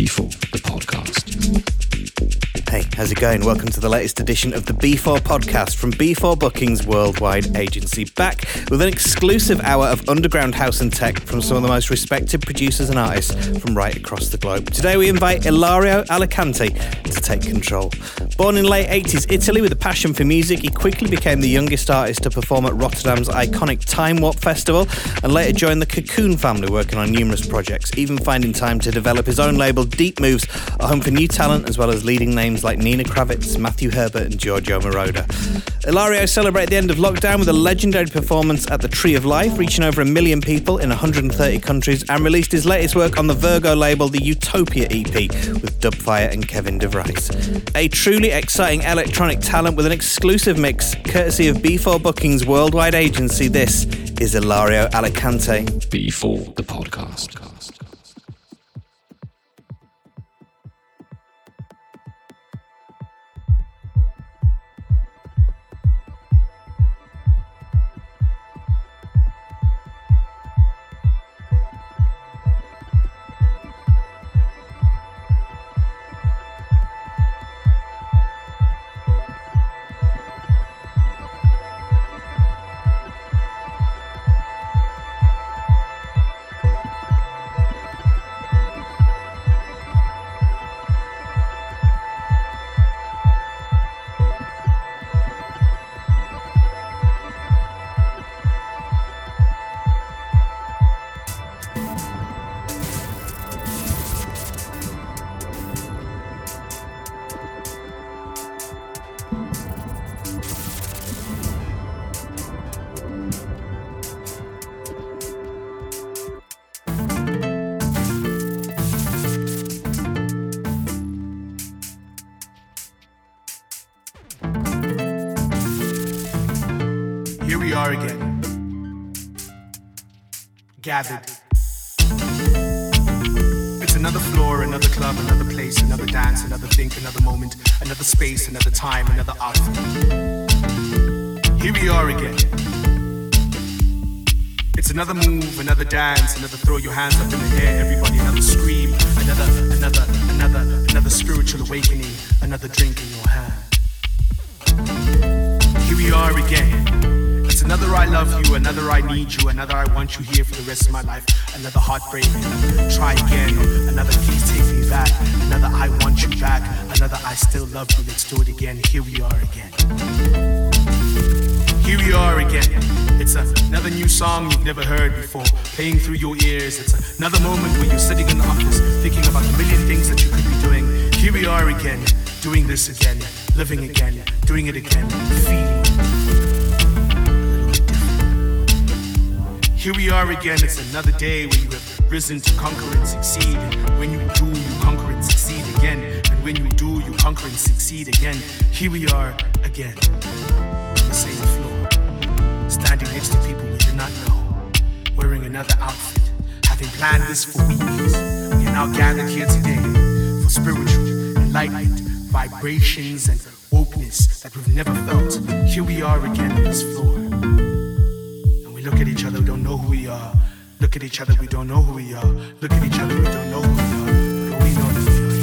B4, the podcast. Hey, how's it going? Welcome to the latest edition of the B4 podcast from B4 Bookings Worldwide Agency. Back with an exclusive hour of underground house and tech from some of the most respected producers and artists from right across the globe. Today we invite Ilario Alicante to take control. Born in late 80s Italy with a passion for music, he quickly became the youngest artist to perform at Rotterdam's iconic Time Warp Festival and later joined the Cocoon family working on numerous projects, even finding time to develop his own label Deep Moves, a home for new talent as well as leading names like Nina Kraviz, Matthew Herbert, and Giorgio Moroder. Ilario celebrated the end of lockdown with a legendary performance at the Tree of Life, reaching over a million people in 130 countries, and released his latest work on the Virgo label, the Utopia EP, with Dubfire and Kevin De Vries. A truly exciting electronic talent with an exclusive mix, courtesy of B4 Bookings Worldwide Agency. This is Ilario Alicante. B4, the podcast. Gathered. It's another floor, another club, another place, another dance, another think, another moment, another space, another time, another outfit. Here we are again. It's another move, another dance, another throw your hands up in the air, everybody, another scream, another, another, another, another spiritual awakening, another drink in your hand. Here we are again. Another I love you, another I need you, another I want you here for the rest of my life, another heartbreak, try again, another please take me back, another I want you back, another I still love you, let's do it again. Here we are again. Here we are again. It's another new song you've never heard before, playing through your ears. It's another moment where you're sitting in the office thinking about the million things that you could be doing. Here we are again, doing this again, living again, doing it again, feeling. Here we are again, it's another day where you have risen to conquer and succeed. When you do, you conquer and succeed again. And when you do, you conquer and succeed again. Here we are again, on the same floor, standing next to people we did not know, wearing another outfit, having planned this for weeks. We are now gathered here today for spiritual, enlightenment, vibrations, and wokeness that we've never felt. Here we are again on this floor. We look at each other, we don't know who we are. Look at each other, we don't know who we are. Look at each other, we don't know who we are.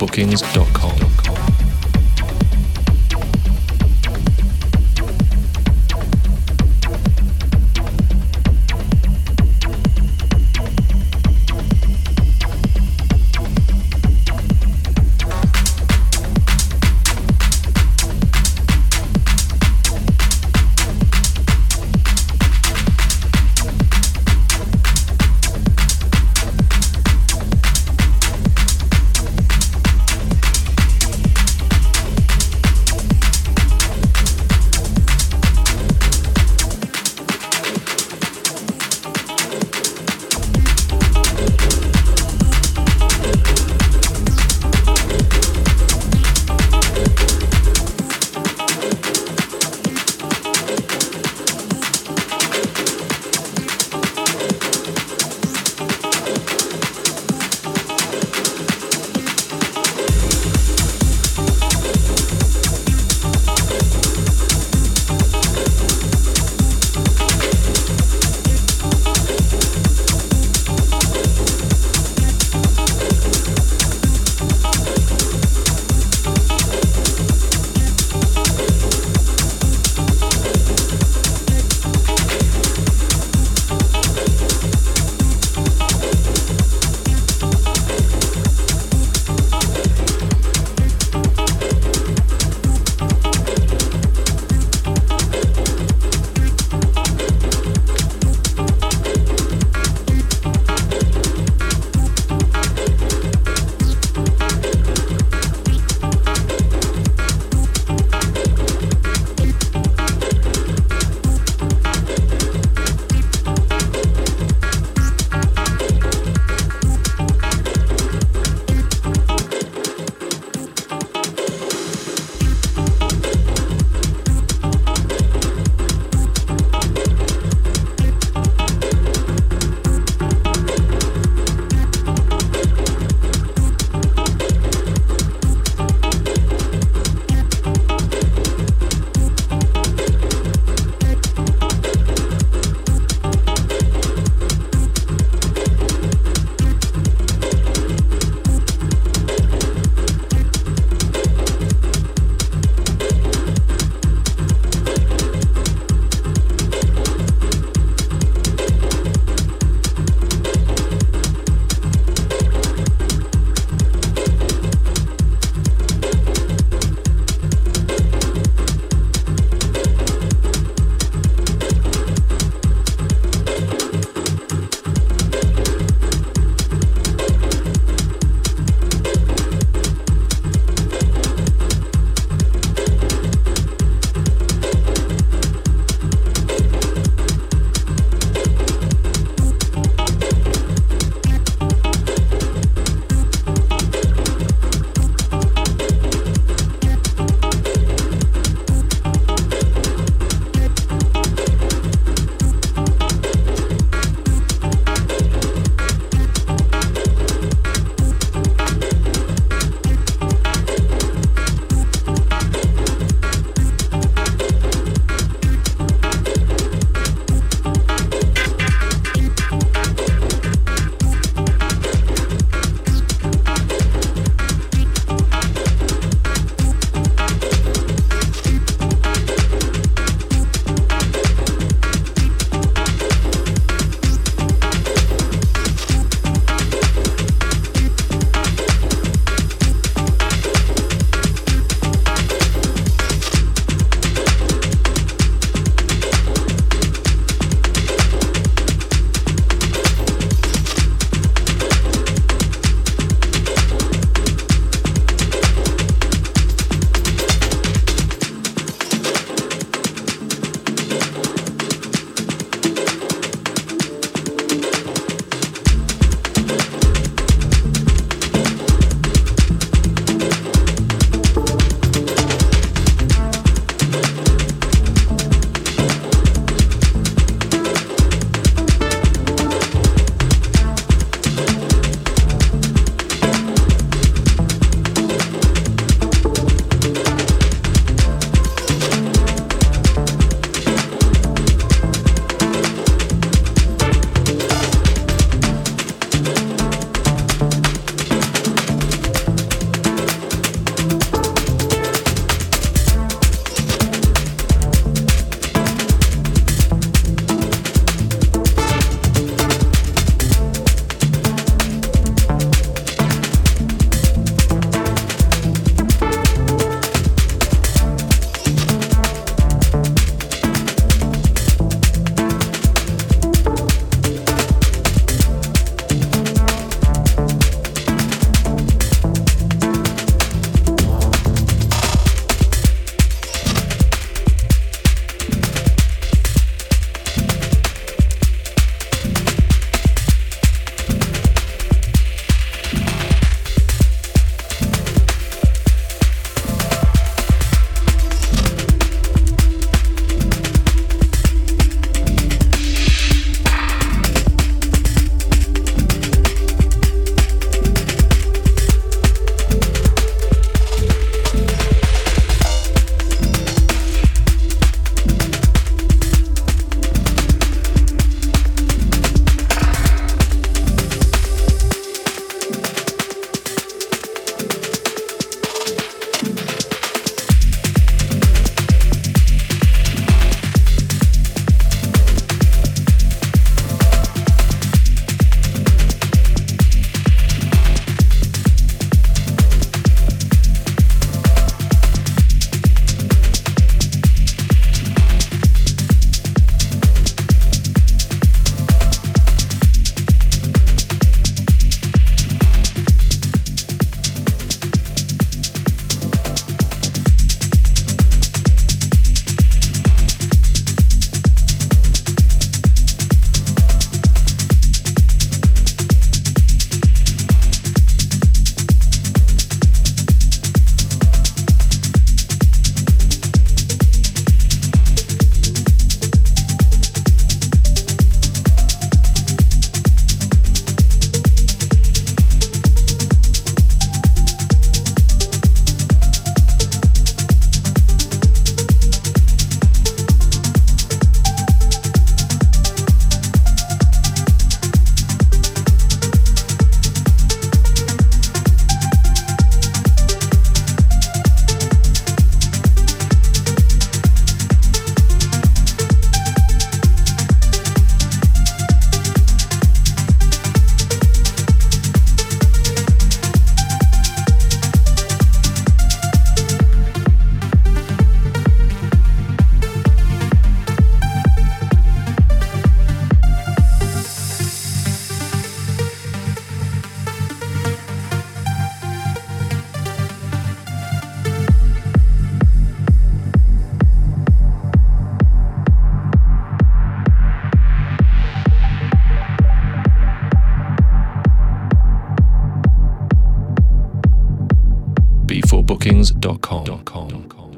b4bookings.com. b4bookings.com.